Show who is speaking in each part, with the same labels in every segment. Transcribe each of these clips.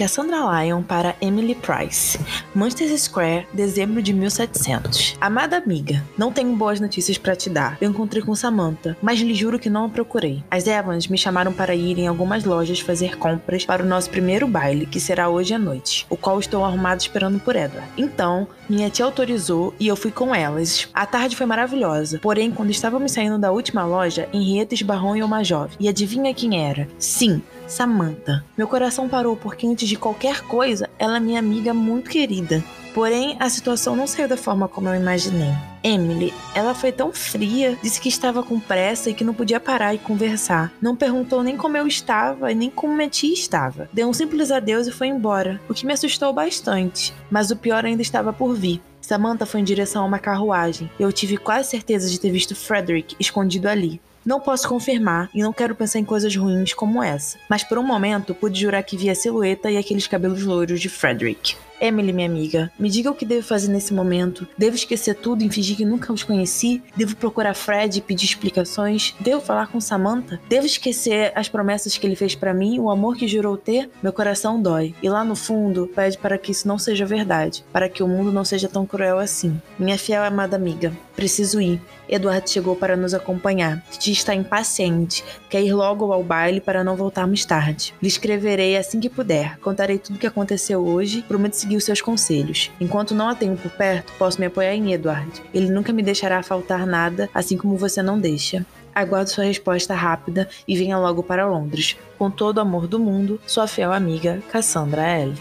Speaker 1: Cassandra Lyon para Emily Price. Manchester Square, dezembro de 1700. Amada amiga, não tenho boas notícias para te dar. Eu encontrei com Samantha, mas lhe juro que não a procurei. As Evans me chamaram para ir em algumas lojas fazer compras para o nosso primeiro baile, que será hoje à noite, o qual estou arrumado esperando por Edward. Então, minha tia autorizou e eu fui com elas. A tarde foi maravilhosa, porém, quando estávamos saindo da última loja, Henrietta esbarrou em uma jovem. E adivinha quem era? Sim, Samantha. Meu coração parou porque antes de qualquer coisa, ela é minha amiga muito querida. Porém, a situação não saiu da forma como eu imaginei. Emily, ela foi tão fria, disse que estava com pressa e que não podia parar e conversar. Não perguntou nem como eu estava e nem como minha tia estava. Deu um simples adeus e foi embora, o que me assustou bastante. Mas o pior ainda estava por vir. Samantha foi em direção a uma carruagem eu tive quase certeza de ter visto Frederick escondido ali. Não posso confirmar e não quero pensar em coisas ruins como essa, mas por um momento pude jurar que via a silhueta e aqueles cabelos loiros de Frederick. Emily, minha amiga, me diga o que devo fazer nesse momento. Devo esquecer tudo e fingir que nunca os conheci? Devo procurar Fred e pedir explicações? Devo falar com Samantha? Devo esquecer as promessas que ele fez para mim, o amor que jurou ter? Meu coração dói. E lá no fundo, pede para que isso não seja verdade, para que o mundo não seja tão cruel assim. Minha fiel amada amiga, preciso ir. Eduardo chegou para nos acompanhar. Titi está impaciente. Quer ir logo ao baile para não voltarmos tarde. Lhe escreverei assim que puder. Contarei tudo o que aconteceu hoje. Prometo seguir os seus conselhos. Enquanto não a tenho por perto, posso me apoiar em Edward. Ele nunca me deixará faltar nada, assim como você não deixa. Aguardo sua resposta rápida e venha logo para Londres. Com todo o amor do mundo, sua fiel amiga, Cassandra L.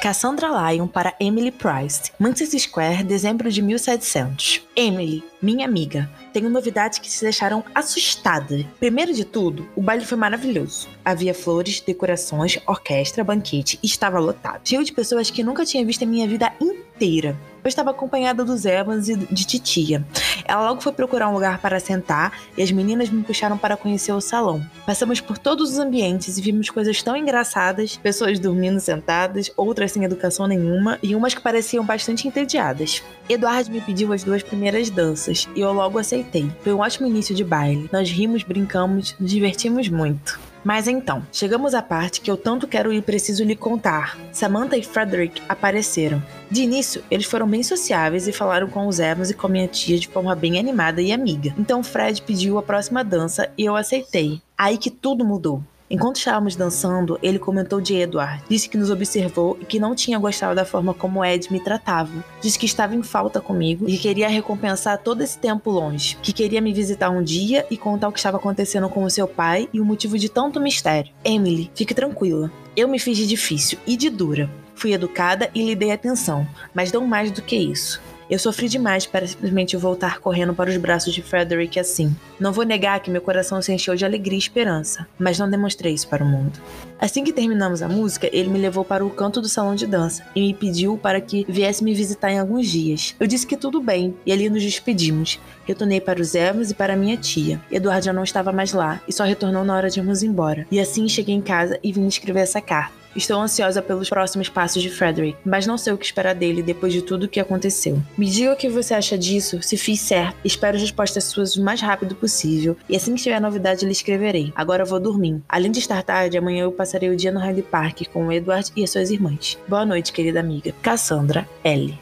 Speaker 1: Cassandra Lyon para Emily Price, Manchester Square, dezembro de 1700. Emily, minha amiga, tenho novidades que te deixaram assustada. Primeiro de tudo, o baile foi maravilhoso. Havia flores, decorações, orquestra, banquete e estava lotado. Cheio de pessoas que nunca tinha visto em minha vida inteira. Eu estava acompanhada dos Evans e de Titia. Ela logo foi procurar um lugar para sentar e as meninas me puxaram para conhecer o salão. Passamos por todos os ambientes e vimos coisas tão engraçadas: pessoas dormindo sentadas, outras sem educação nenhuma e umas que pareciam bastante entediadas. Eduardo me pediu as duas primeiras danças e eu logo aceitei. Foi um ótimo início de baile. Nós rimos, brincamos, nos divertimos muito. Mas então, chegamos à parte que eu tanto quero e preciso lhe contar. Samantha e Frederick apareceram. De início, eles foram bem sociáveis e falaram com os Evans e com minha tia de forma bem animada e amiga. Então Fred pediu a próxima dança e eu aceitei. Aí que tudo mudou. Enquanto estávamos dançando, ele comentou de Edward. Disse que nos observou e que não tinha gostado da forma como Ed me tratava. Disse que estava em falta comigo e que queria recompensar todo esse tempo longe. Que queria me visitar um dia e contar o que estava acontecendo com o seu pai e o motivo de tanto mistério. Emily, fique tranquila. Eu me fiz de difícil e de dura. Fui educada e lhe dei atenção, mas não mais do que isso. Eu sofri demais para simplesmente voltar correndo para os braços de Frederick assim. Não vou negar que meu coração se encheu de alegria e esperança, mas não demonstrei isso para o mundo. Assim que terminamos a música, ele me levou para o canto do salão de dança e me pediu para que viesse me visitar em alguns dias. Eu disse que tudo bem e ali nos despedimos. Retornei para os Evans e para minha tia. Eduardo já não estava mais lá e só retornou na hora de irmos embora. E assim cheguei em casa e vim escrever essa carta. Estou ansiosa pelos próximos passos de Frederick, mas não sei o que esperar dele depois de tudo o que aconteceu. Me diga o que você acha disso, se fiz certo. Espero respostas suas o mais rápido possível, e assim que tiver novidade lhe escreverei. Agora vou dormir. Além de estar tarde, amanhã eu passarei o dia no Hyde Park com o Edward e as suas irmãs. Boa noite, querida amiga. Cassandra L.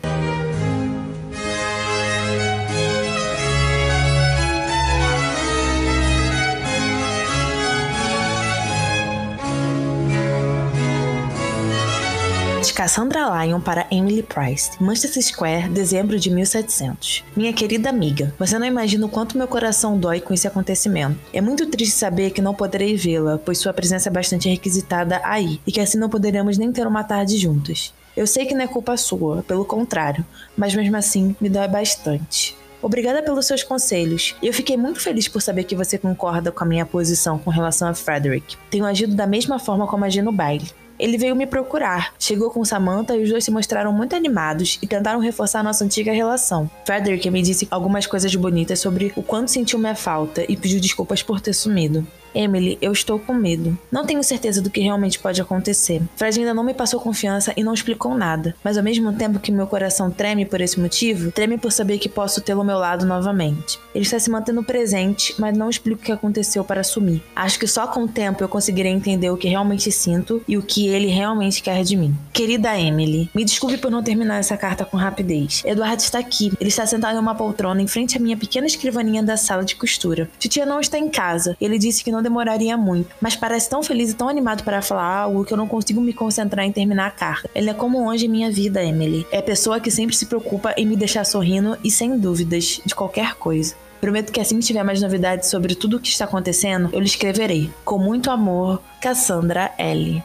Speaker 1: Cassandra Lyon para Emily Price, Manchester Square, dezembro de 1700. Minha querida amiga, você não imagina o quanto meu coração dói com esse acontecimento. É muito triste saber que não poderei vê-la, pois sua presença é bastante requisitada aí, e que assim não poderemos nem ter uma tarde juntas. Eu sei que não é culpa sua, pelo contrário, mas mesmo assim me dói bastante. Obrigada pelos seus conselhos. Eu fiquei muito feliz por saber que você concorda com a minha posição com relação a Frederick. Tenho agido da mesma forma como agi no baile. Ele veio me procurar, chegou com Samantha e os dois se mostraram muito animados e tentaram reforçar nossa antiga relação. Frederick me disse algumas coisas bonitas sobre o quanto sentiu minha falta e pediu desculpas por ter sumido. Emily, eu estou com medo. Não tenho certeza do que realmente pode acontecer. Fred ainda não me passou confiança e não explicou nada, mas ao mesmo tempo que meu coração treme por esse motivo, treme por saber que posso tê-lo ao meu lado novamente. Ele está se mantendo presente, mas não explica o que aconteceu para sumir. Acho que só com o tempo eu conseguirei entender o que realmente sinto e o que ele realmente quer de mim. Querida Emily, me desculpe por não terminar essa carta com rapidez. Eduardo está aqui. Ele está sentado em uma poltrona em frente à minha pequena escrivaninha da sala de costura. Titia não está em casa. Ele disse que não demoraria muito, mas parece tão feliz e tão animado para falar algo que eu não consigo me concentrar em terminar a carta. Ele é como um anjo em minha vida, Emily. É a pessoa que sempre se preocupa em me deixar sorrindo e sem dúvidas de qualquer coisa. Prometo que assim que tiver mais novidades sobre tudo o que está acontecendo, eu lhe escreverei. Com muito amor, Cassandra L.